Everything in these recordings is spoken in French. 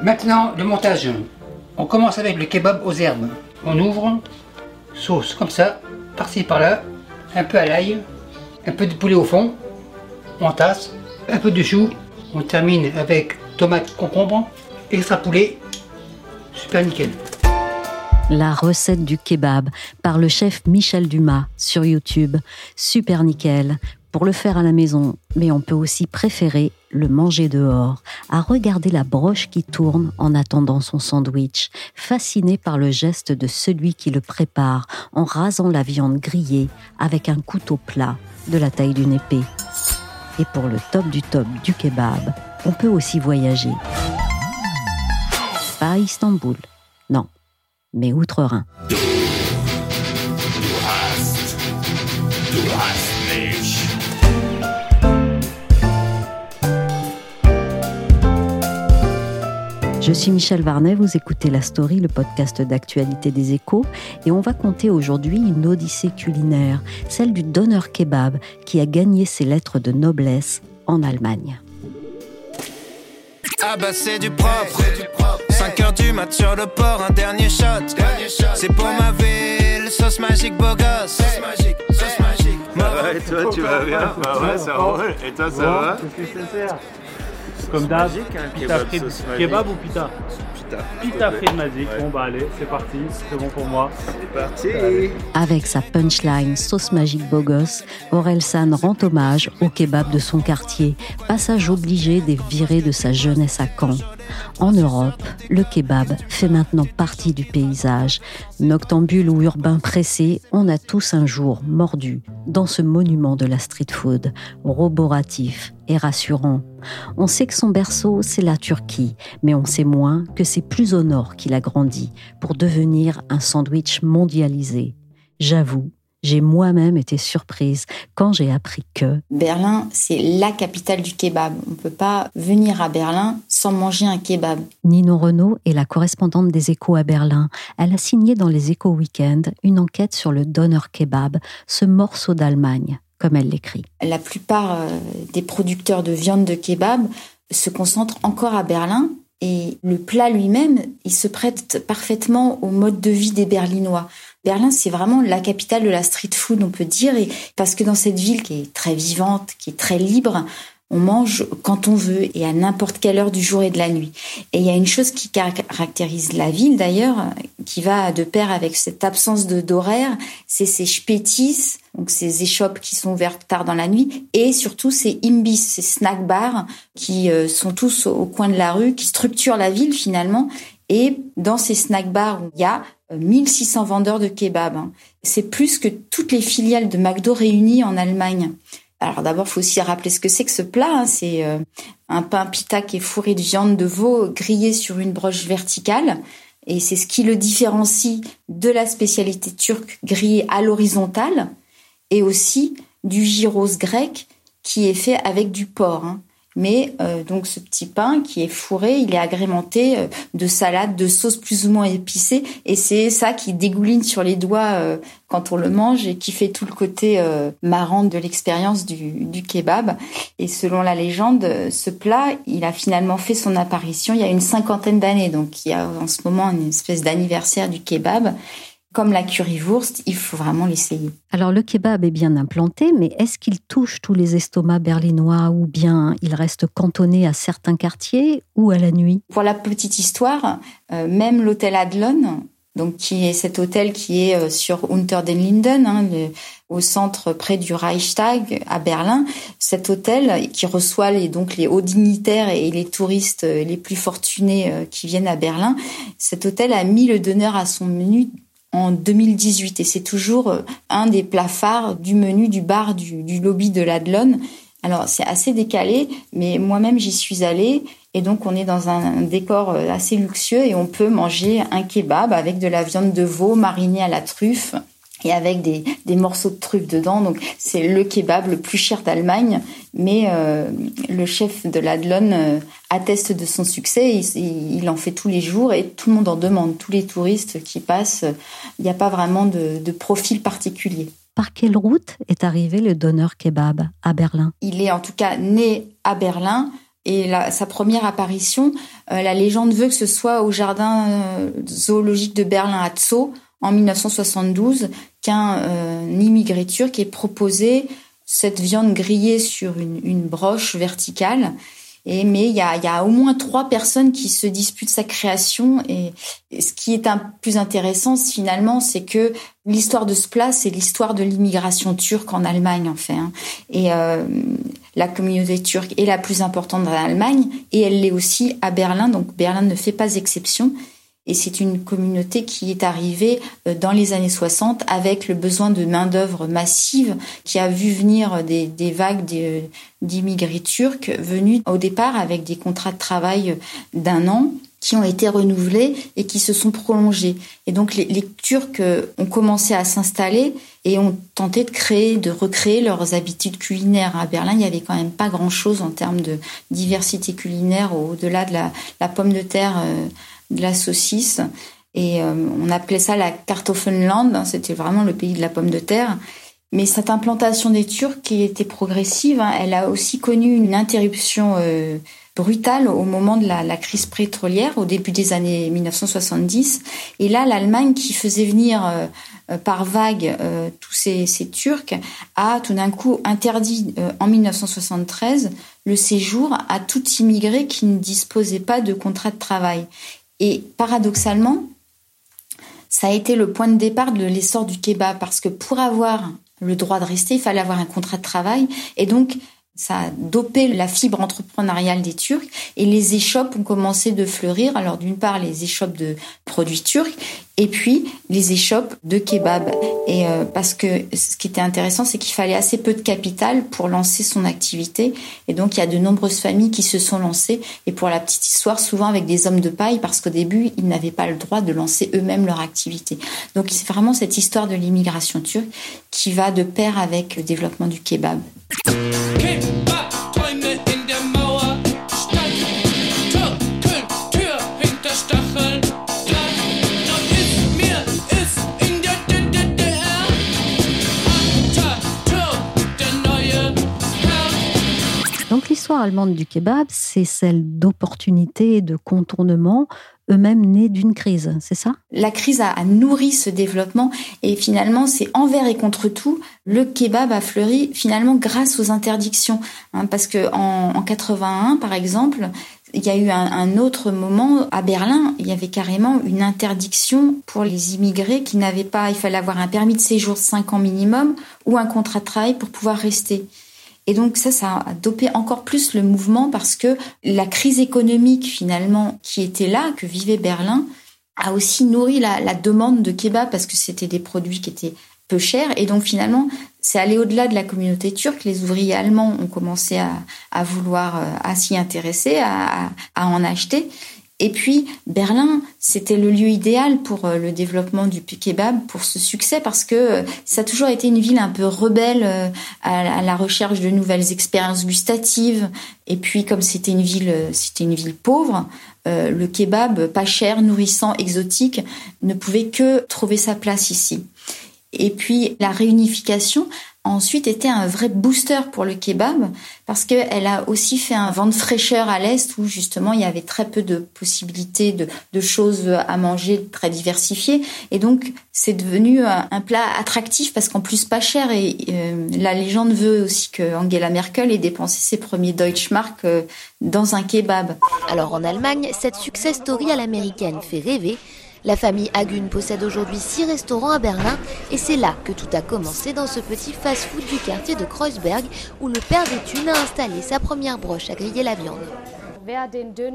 Maintenant, le montage. On commence avec le kebab aux herbes. On ouvre, sauce comme ça, par-ci par-là, un peu à l'ail, un peu de poulet au fond, on tasse, un peu de chou. On termine avec tomate, concombre, extra poulet, super nickel. La recette du kebab par le chef Michel Dumas sur YouTube. Super nickel. Pour le faire à la maison, mais on peut aussi préférer le manger dehors, à regarder la broche qui tourne en attendant son sandwich, fasciné par le geste de celui qui le prépare en rasant la viande grillée avec un couteau plat de la taille d'une épée. Et pour le top du top du kebab, on peut aussi voyager. Pas à Istanbul, non, mais outre-Rhin. Je suis Michel Varnet, vous écoutez La Story, le podcast d'actualité des échos, et on va compter aujourd'hui une odyssée culinaire, celle du donneur kebab qui a gagné ses lettres de noblesse en Allemagne. Ah bah c'est du propre, 5 heures du mat sur le port, un dernier shot. C'est pour ma ville, sauce magique beau gosse. Sauce magique, sauce magique. Ouais, et toi, tu vas bien Bah ouais, ça roule. Et toi, ça va Comme d'hab, hein, pita kebab. Kebab ou pita Putain. Pita frites magique. Ouais. Bon bah allez, c'est parti, c'est bon pour moi. C'est parti Avec sa punchline sauce magique bogos, Aurel San rend hommage au kebab de son quartier, passage obligé des virées de sa jeunesse à Caen. En Europe, le kebab fait maintenant partie du paysage. Noctambule ou urbain pressé, on a tous un jour mordu dans ce monument de la street food, roboratif et rassurant. On sait que son berceau, c'est la Turquie, mais on sait moins que c'est plus au nord qu'il a grandi pour devenir un sandwich mondialisé. J'avoue, j'ai moi-même été surprise quand j'ai appris que Berlin, c'est la capitale du kebab. On ne peut pas venir à Berlin sans manger un kebab. Nino Renault est la correspondante des échos à Berlin. Elle a signé dans les échos week-end une enquête sur le Donner Kebab, ce morceau d'Allemagne, comme elle l'écrit. La plupart euh, des producteurs de viande de kebab se concentrent encore à Berlin et le plat lui-même, il se prête parfaitement au mode de vie des Berlinois. Berlin, c'est vraiment la capitale de la street food, on peut dire, et parce que dans cette ville qui est très vivante, qui est très libre, on mange quand on veut et à n'importe quelle heure du jour et de la nuit. Et il y a une chose qui caractérise la ville d'ailleurs, qui va de pair avec cette absence d'horaire, c'est ces spätis, donc ces échoppes qui sont ouvertes tard dans la nuit, et surtout ces imbis, ces snack bars qui euh, sont tous au coin de la rue, qui structurent la ville finalement. Et dans ces snack bars, il y a 1600 vendeurs de kebab. hein. C'est plus que toutes les filiales de McDo réunies en Allemagne. Alors d'abord, faut aussi rappeler ce que c'est que ce plat. hein. C'est euh, un pain pita qui est fourré de viande de veau grillée sur une broche verticale. Et c'est ce qui le différencie de la spécialité turque grillée à l'horizontale et aussi du gyros grec qui est fait avec du porc. Mais euh, donc ce petit pain qui est fourré, il est agrémenté euh, de salade, de sauce plus ou moins épicée, et c'est ça qui dégouline sur les doigts euh, quand on le mange et qui fait tout le côté euh, marrant de l'expérience du, du kebab. Et selon la légende, ce plat, il a finalement fait son apparition il y a une cinquantaine d'années, donc il y a en ce moment une espèce d'anniversaire du kebab. Comme la currywurst, il faut vraiment l'essayer. Alors le kebab est bien implanté, mais est-ce qu'il touche tous les estomacs berlinois ou bien il reste cantonné à certains quartiers ou à la nuit? Pour la petite histoire, euh, même l'hôtel Adlon, donc qui est cet hôtel qui est euh, sur Unter den Linden, hein, le- au centre près du Reichstag à Berlin, cet hôtel qui reçoit les, donc les hauts dignitaires et les touristes euh, les plus fortunés qui viennent à Berlin, cet hôtel a mis le donneur à son menu en 2018 et c'est toujours euh, un des plats phares du menu du bar du, du lobby de l'Adlon. Alors c'est assez décalé, mais moi-même j'y suis allée. Et donc on est dans un décor euh, assez luxueux et on peut manger un kebab avec de la viande de veau marinée à la truffe et avec des, des morceaux de truffe dedans. Donc c'est le kebab le plus cher d'Allemagne, mais euh, le chef de l'Adlon euh, atteste de son succès. Il, il, en fait tous les jours et tout le monde en demande. Tous les touristes qui passent, il n'y a pas vraiment de, de profil particulier. Par quelle route est arrivé le donneur kebab à Berlin? Il est en tout cas né à Berlin. Et la, sa première apparition, euh, la légende veut que ce soit au jardin zoologique de Berlin à Zoo en 1972 qu'un euh, immigré turc ait proposé cette viande grillée sur une, une broche verticale et, mais il y a, y a, au moins trois personnes qui se disputent sa création. Et, ce qui est un plus intéressant finalement, c'est que l'histoire de ce plat, c'est l'histoire de l'immigration turque en Allemagne en fait. Hein. Et euh, la communauté turque est la plus importante dans l'Allemagne et elle l'est aussi à Berlin. Donc Berlin ne fait pas exception. Et c'est une communauté qui est arrivée euh, dans les années 60 avec le besoin de main-d'œuvre massive qui a vu venir des, des vagues d'immigrés turcs venus au départ avec des contrats de travail d'un an qui ont été renouvelés et qui se sont prolongés. Et donc les, les Turcs ont commencé à s'installer et ont tenté de créer, de recréer leurs habitudes culinaires. À Berlin, il n'y avait quand même pas grand-chose en termes de diversité culinaire au-delà de la, la, pomme de terre. Euh, de la saucisse. Et euh, on appelait ça la Kartoffelland, hein, c'était vraiment le pays de la pomme de terre. Mais cette implantation des Turcs qui était progressive, hein, elle a aussi connu une interruption euh, brutale au moment de la, crise pétrolière, au début des années 1970. Et là, l'Allemagne, qui faisait venir euh, par vague tous ces, ces, Turcs, a tout d'un coup interdit en 1973 le séjour à tout immigré qui ne disposait pas de contrat de travail. Et paradoxalement, ça a été le point de départ de l'essor du kebab parce que pour avoir le droit de rester, il fallait avoir un contrat de travail et donc ça a dopé la fibre entrepreneuriale des Turcs et les échoppes ont commencé de fleurir. Alors d'une part les échoppes de produits turcs et puis les échoppes de kebab. Et euh, parce que ce qui était intéressant, c'est qu'il fallait assez peu de capital pour lancer son activité. Et donc il y a de nombreuses familles qui se sont lancées. Et pour la petite histoire, souvent avec des hommes de paille, parce qu'au début ils n'avaient pas le droit de lancer eux-mêmes leur activité. Donc c'est vraiment cette histoire de l'immigration turque qui va de pair avec le développement du kebab. Donc l'histoire allemande du kebab, c'est celle d'opportunités et de contournements eux-mêmes nés d'une crise, c'est ça? La crise a, nourri ce développement et finalement c'est envers et contre tout le kebab a fleuri finalement grâce aux interdictions hein, parce que en 81 par exemple il y a eu un, un, autre moment à Berlin, il y avait carrément une interdiction pour les immigrés qui n'avaient pas, il fallait avoir un permis de séjour de 5 ans minimum ou un contrat de travail pour pouvoir rester. Et donc ça, ça a dopé encore plus le mouvement parce que la crise économique finalement qui était là, que vivait Berlin, a aussi nourri la, demande de kebab parce que c'était des produits qui étaient peu chers. Et donc finalement, c'est allé au-delà de la communauté turque. Les ouvriers allemands ont commencé à, vouloir, à s'y intéresser, à en acheter. Et puis Berlin, c'était le lieu idéal pour euh, le développement du kebab, pour ce succès, parce que euh, ça a toujours été une ville un peu rebelle euh, à la recherche de nouvelles expériences gustatives. Et puis comme c'était une ville, c'était une ville pauvre, le kebab, pas cher, nourrissant, exotique, ne pouvait que trouver sa place ici. Et puis la réunification ensuite été un vrai booster pour le kebab parce qu'elle a aussi fait un vent de fraîcheur à l'Est où justement il y avait très peu de possibilités de, choses à manger très diversifiées. Et donc c'est devenu un, un, plat attractif parce qu'en plus pas cher. Et euh, la légende veut aussi que Angela Merkel ait dépensé ses premiers Deutschmark euh, dans un kebab. Alors en Allemagne, cette success story à l'américaine fait rêver. La famille Hagun possède aujourd'hui six restaurants à Berlin et c'est là que tout a commencé dans ce petit fast-food du quartier de Kreuzberg où le père des Thunes a installé sa première broche à griller la viande.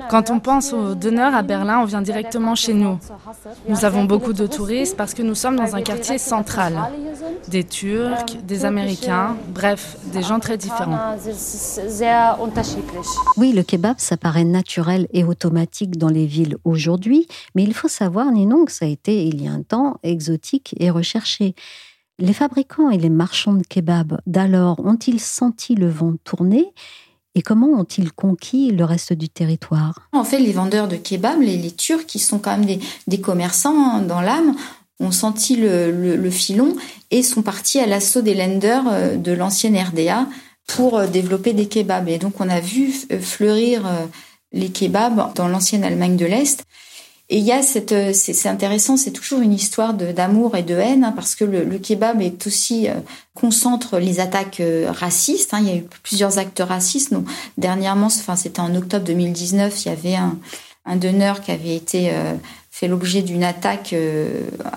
Quand on pense aux donneurs à Berlin, on vient directement chez nous. Nous avons beaucoup de touristes parce que nous sommes dans un quartier central. Des Turcs, des Américains, bref, des gens très différents. Oui, le kebab, ça paraît naturel et automatique dans les villes aujourd'hui, mais il faut savoir, Ninon, que ça a été, il y a un temps, exotique et recherché. Les fabricants et les marchands de kebab d'alors ont-ils senti le vent tourner? Et comment ont-ils conquis le reste du territoire? En fait, les vendeurs de kebab, les, Turcs, qui sont quand même des, commerçants hein, dans l'âme, ont senti le, filon et sont partis à l'assaut des lenders euh, de l'ancienne RDA pour euh, développer des kebabs. Et donc, on a vu euh, fleurir les kebabs dans l'ancienne Allemagne de l'Est. Et il y a cette, euh, c'est intéressant, c'est toujours une histoire d'amour et de haine, hein, parce que le, kebab est aussi euh, concentre les attaques euh, racistes. Hein. il y a eu plusieurs actes racistes. Dernièrement, enfin c'était en octobre 2019, il y avait un, donneur qui avait été fait l'objet d'une attaque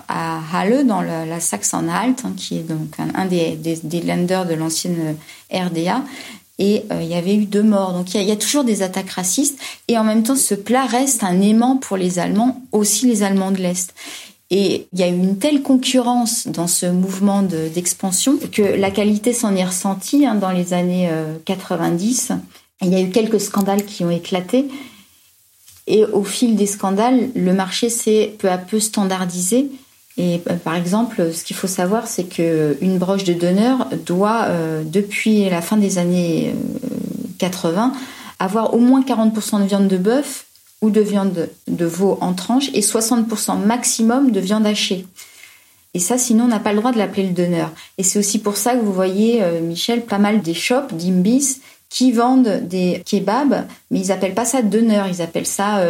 à Halle, dans la, Saxe-Anhalt, hein, qui est donc un, des, des lenders de l'ancienne RDA et euh, il y avait eu deux morts. Donc il y, a, toujours des attaques racistes et en même temps ce plat reste un aimant pour les Allemands, aussi les Allemands de l'Est. Et il y a eu une telle concurrence dans ce mouvement d'expansion que la qualité s'en est ressentie hein, dans les années 90. Euh, il y a eu quelques scandales qui ont éclaté. Et au fil des scandales, le marché s'est peu à peu standardisé. Et euh, par exemple, ce qu'il faut savoir, c'est qu'une broche de donneur doit, euh, depuis la fin des années 80, euh, avoir au moins 40% de viande de bœuf ou de viande de veau en tranche et 60% maximum de viande hachée. Et ça, sinon, on n'a pas le droit de l'appeler le donneur. Et c'est aussi pour ça que vous voyez, Michel, pas mal des shops, d'imbis, qui vendent des kebabs, mais ils appellent pas ça donneur, ils appellent ça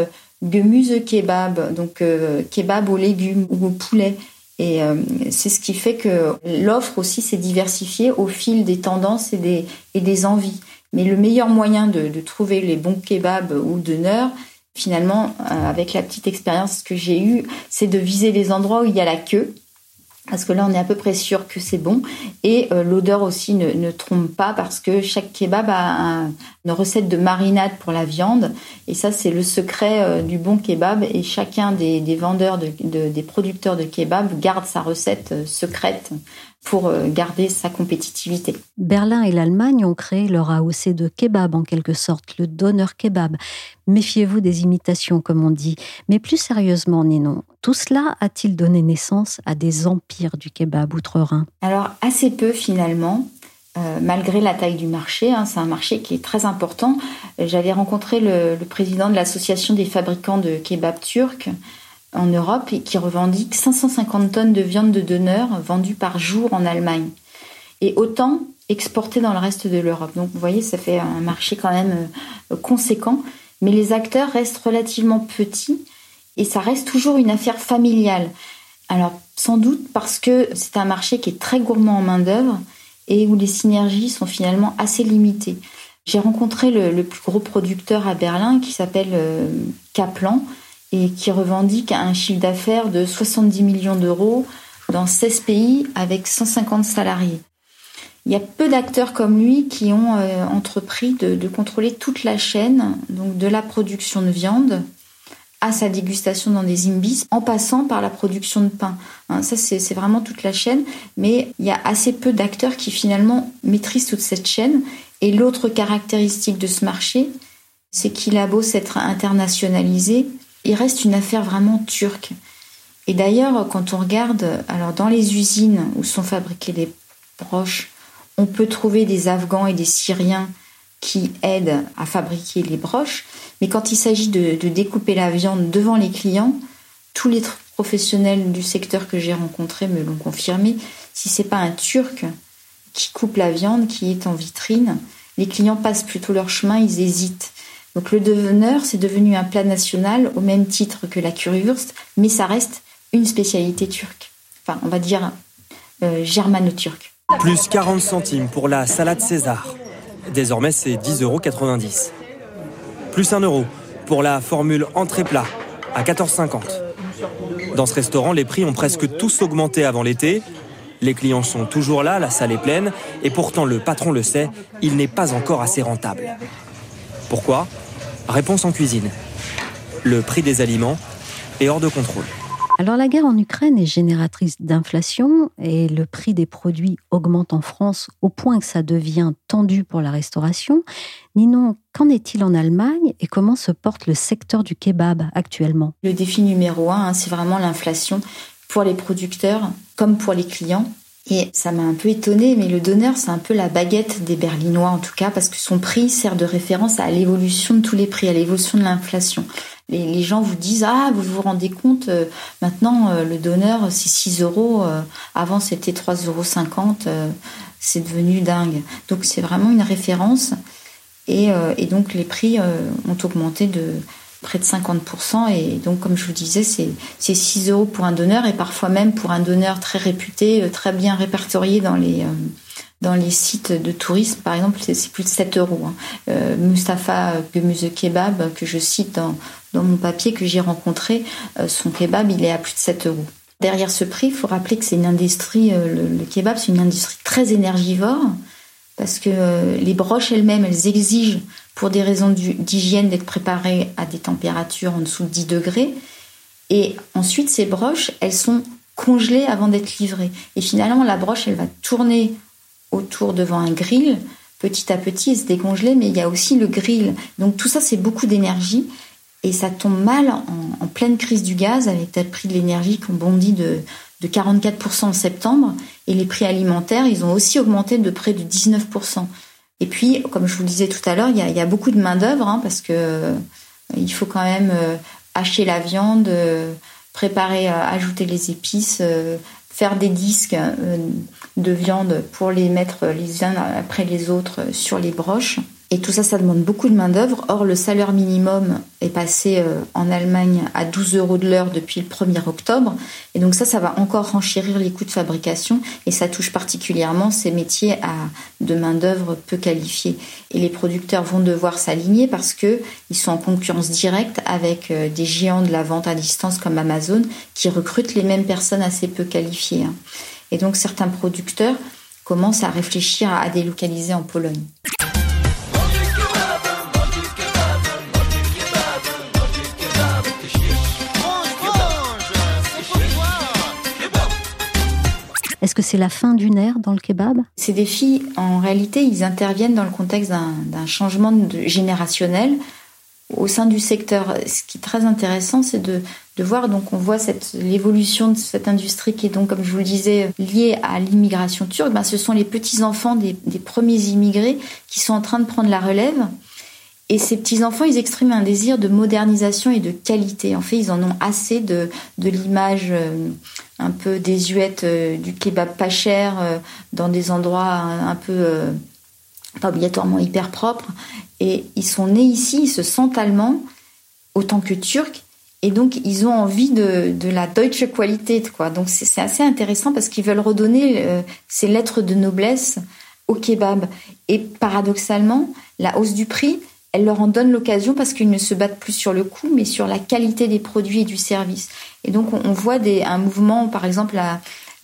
Gemüse kebab, donc euh, kebab aux légumes ou au poulet. Et euh, c'est ce qui fait que l'offre aussi s'est diversifiée au fil des tendances et des, et des envies. Mais le meilleur moyen de, de trouver les bons kebabs ou donneurs, finalement, euh, avec la petite expérience que j'ai eue, c'est de viser les endroits où il y a la queue parce que là on est à peu près sûr que c'est bon. Et euh, l'odeur aussi ne, trompe pas parce que chaque kebab a une recette de marinade pour la viande. Et ça c'est le secret euh, du bon kebab. Et chacun des, vendeurs des producteurs de kebab garde sa recette euh, secrète pour euh, garder sa compétitivité. Berlin et l'Allemagne ont créé leur AOC de kebab en quelque sorte, le donneur kebab. Méfiez-vous des imitations, comme on dit. Mais plus sérieusement, Ninon, tout cela a-t-il donné naissance à des empires du kebab outre-Rhin? Alors, assez peu finalement. Euh, malgré la taille du marché, hein, c'est un marché qui est très important. J'avais rencontré le, le président de l'association des fabricants de kebab turcs en Europe et qui revendique 550 tonnes de viande de donneur vendue par jour en Allemagne. Et autant exporté dans le reste de l'Europe. Donc vous voyez, ça fait un marché quand même euh, conséquent. Mais les acteurs restent relativement petits et ça reste toujours une affaire familiale. Alors sans doute parce que c'est un marché qui est très gourmand en main-d'œuvre et où les synergies sont finalement assez limitées. J'ai rencontré le, plus gros producteur à Berlin qui s'appelle euh, Kaplan et qui revendique un chiffre d'affaires de 70 millions d'euros dans 16 pays avec 150 salariés. Il y a peu d'acteurs comme lui qui ont euh, entrepris de, contrôler toute la chaîne, donc de la production de viande à sa dégustation dans des imbis, en passant par la production de pain. Hein, ça, c'est vraiment toute la chaîne, mais il y a assez peu d'acteurs qui finalement maîtrisent toute cette chaîne. Et l'autre caractéristique de ce marché, c'est qu'il a beau s'être internationalisé, il reste une affaire vraiment turque. Et d'ailleurs, quand on regarde, alors dans les usines où sont fabriquées les broches, on peut trouver des Afghans et des Syriens qui aident à fabriquer les broches, mais quand il s'agit de, découper la viande devant les clients, tous les professionnels du secteur que j'ai rencontrés me l'ont confirmé, si c'est pas un Turc qui coupe la viande, qui est en vitrine, les clients passent plutôt leur chemin, ils hésitent. Donc le deveneur, c'est devenu un plat national au même titre que la currywurst, mais ça reste une spécialité turque. Enfin, on va dire euh, germano-turque. Plus 40 centimes pour la salade César. Désormais, c'est 10,90 euros. Plus 1 euro pour la formule entrée-plat à 14,50. Dans ce restaurant, les prix ont presque tous augmenté avant l'été. Les clients sont toujours là, la salle est pleine, et pourtant le patron le sait, il n'est pas encore assez rentable. Pourquoi? Réponse en cuisine. Le prix des aliments est hors de contrôle. Alors la guerre en Ukraine est génératrice d'inflation et le prix des produits augmente en France au point que ça devient tendu pour la restauration. Ninon, qu'en est-il en Allemagne et comment se porte le secteur du kebab actuellement? Le défi numéro un, hein, c'est vraiment l'inflation pour les producteurs comme pour les clients. Et ça m'a un peu étonné, mais le donneur, c'est un peu la baguette des Berlinois en tout cas, parce que son prix sert de référence à l'évolution de tous les prix, à l'évolution de l'inflation. Les, gens vous disent ah vous vous rendez compte euh, maintenant euh, le donneur c'est 6 euros euh, avant c'était 3,50 euros c'est devenu dingue donc c'est vraiment une référence et donc les prix ont augmenté de près de 50%. Et donc, comme je vous disais, c'est 6 euros pour un donneur et parfois même pour un donneur très réputé, euh, très bien répertorié dans les, euh, dans les sites de tourisme. Par exemple, c'est plus de 7 euros. Hein. Euh, Mustafa Gemüse Kebab, que je cite dans, dans mon papier que j'ai rencontré, son kebab, il est à plus de 7 euros. Derrière ce prix, il faut rappeler que c'est une industrie, le kebab, c'est une industrie très énergivore parce que les broches elles-mêmes, elles exigent pour des raisons d'hygiène d'être préparées à des températures en dessous de 10 degrés. Et ensuite, ces broches, elles sont congelées avant d'être livrées. Et finalement, la broche, elle va tourner autour devant un grill. Petit à petit, elle se décongeler, mais il y a aussi le grill. Donc tout ça, c'est beaucoup d'énergie. Et ça tombe mal en, pleine crise du gaz, avec le prix de l'énergie qui ont bondi de, de 44% en septembre. Et les prix alimentaires, ils ont aussi augmenté de près de 19%. Et puis, comme je vous le disais tout à l'heure, il y a, beaucoup de main-d'œuvre hein, parce que euh, il faut quand même euh, hacher la viande, euh, préparer, ajouter les épices, faire des disques de viande pour les mettre les uns après les autres sur les broches. Et tout ça, ça demande beaucoup de main-d'œuvre. Or, le salaire minimum est passé euh, en Allemagne à 12 euros de l'heure depuis le 1er octobre. Et donc, ça, ça va encore renchérir les coûts de fabrication. Et ça touche particulièrement ces métiers à, de main-d'œuvre peu qualifiée. Et les producteurs vont devoir s'aligner parce qu'ils sont en concurrence directe avec euh, des géants de la vente à distance comme Amazon qui recrutent les mêmes personnes assez peu qualifiées. Hein. Et donc, certains producteurs commencent à réfléchir à délocaliser en Pologne. Est-ce que c'est la fin d'une ère dans le kebab? Ces défis, en réalité, ils interviennent dans le contexte d'un changement générationnel au sein du secteur. Ce qui est très intéressant, c'est de, voir, donc on voit l'évolution de cette industrie qui est donc, comme je vous le disais, liée à l'immigration turque. Ben, ce sont les petits-enfants des, des premiers immigrés qui sont en train de prendre la relève. Et ces petits-enfants, ils expriment un désir de modernisation et de qualité. En fait, ils en ont assez de, de l'image euh, un peu désuète euh, du kebab pas cher euh, dans des endroits un, peu pas obligatoirement hyper propres. Et ils sont nés ici, ils se sentent allemands autant que turcs. Et donc, ils ont envie de, de la deutsche qualité. Quoi. Donc, c'est assez intéressant parce qu'ils veulent redonner ces lettres de noblesse au kebab. Et paradoxalement, la hausse du prix, elle leur en donne l'occasion parce qu'ils ne se battent plus sur le coût, mais sur la qualité des produits et du service. Et donc, on, voit des, un mouvement, par exemple,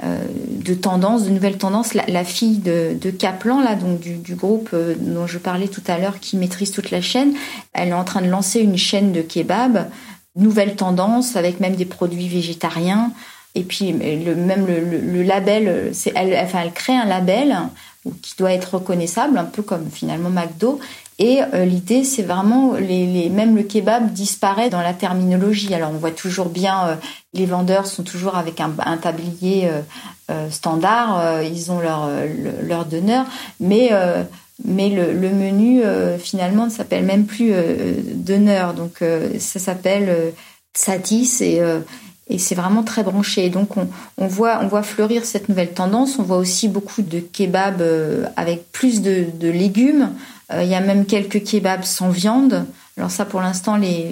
euh, de tendance, de nouvelles tendances. La, fille de, de, Kaplan, là, donc du, groupe euh, dont je parlais tout à l'heure, qui maîtrise toute la chaîne, elle est en train de lancer une chaîne de kebab, nouvelle tendance, avec même des produits végétariens. Et puis, le, même le, label, elle, enfin, elle crée un label qui doit être reconnaissable, un peu comme finalement McDo, et euh, l'idée, c'est vraiment, les, même le kebab disparaît dans la terminologie. Alors on voit toujours bien, euh, les vendeurs sont toujours avec un, tablier euh, standard, ils ont leur, leur donneur, mais, mais le, le menu finalement ne s'appelle même plus donneur, donc ça s'appelle satis et et c'est vraiment très branché. Donc on, voit, fleurir cette nouvelle tendance. On voit aussi beaucoup de kebabs avec plus de, légumes. Euh, il y a même quelques kebabs sans viande. Alors ça, pour l'instant, les,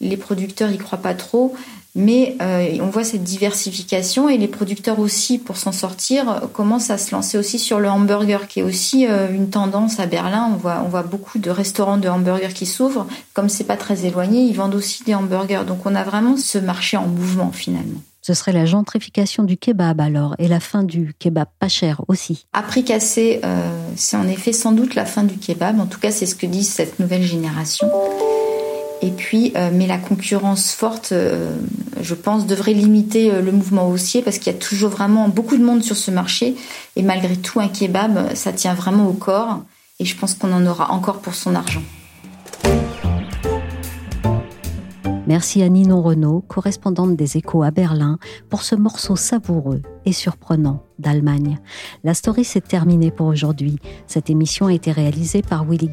les producteurs y croient pas trop. Mais euh, on voit cette diversification et les producteurs aussi, pour s'en sortir, commencent à se lancer aussi sur le hamburger, qui est aussi euh, une tendance à Berlin. On voit, on voit beaucoup de restaurants de hamburgers qui s'ouvrent. Comme c'est pas très éloigné, ils vendent aussi des hamburgers. Donc on a vraiment ce marché en mouvement finalement. Ce serait la gentrification du kebab alors, et la fin du kebab pas cher aussi. À prix cassé, euh, c'est en effet sans doute la fin du kebab. En tout cas, c'est ce que dit cette nouvelle génération. Et puis, mais la concurrence forte, je pense, devrait limiter le mouvement haussier parce qu'il y a toujours vraiment beaucoup de monde sur ce marché. Et malgré tout, un kebab, ça tient vraiment au corps. Et je pense qu'on en aura encore pour son argent. Merci à Ninon Renault, correspondante des Échos à Berlin, pour ce morceau savoureux et surprenant d'Allemagne. La story s'est terminée pour aujourd'hui. Cette émission a été réalisée par Willy.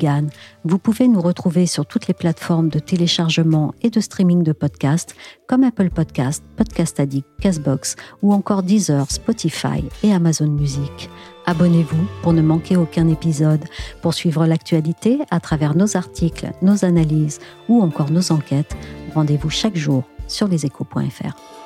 Vous pouvez nous retrouver sur toutes les plateformes de téléchargement et de streaming de podcasts comme Apple Podcast, Podcast Addict, Castbox ou encore Deezer, Spotify et Amazon Music. Abonnez-vous pour ne manquer aucun épisode, pour suivre l'actualité à travers nos articles, nos analyses ou encore nos enquêtes. Rendez-vous chaque jour sur leséchos.fr.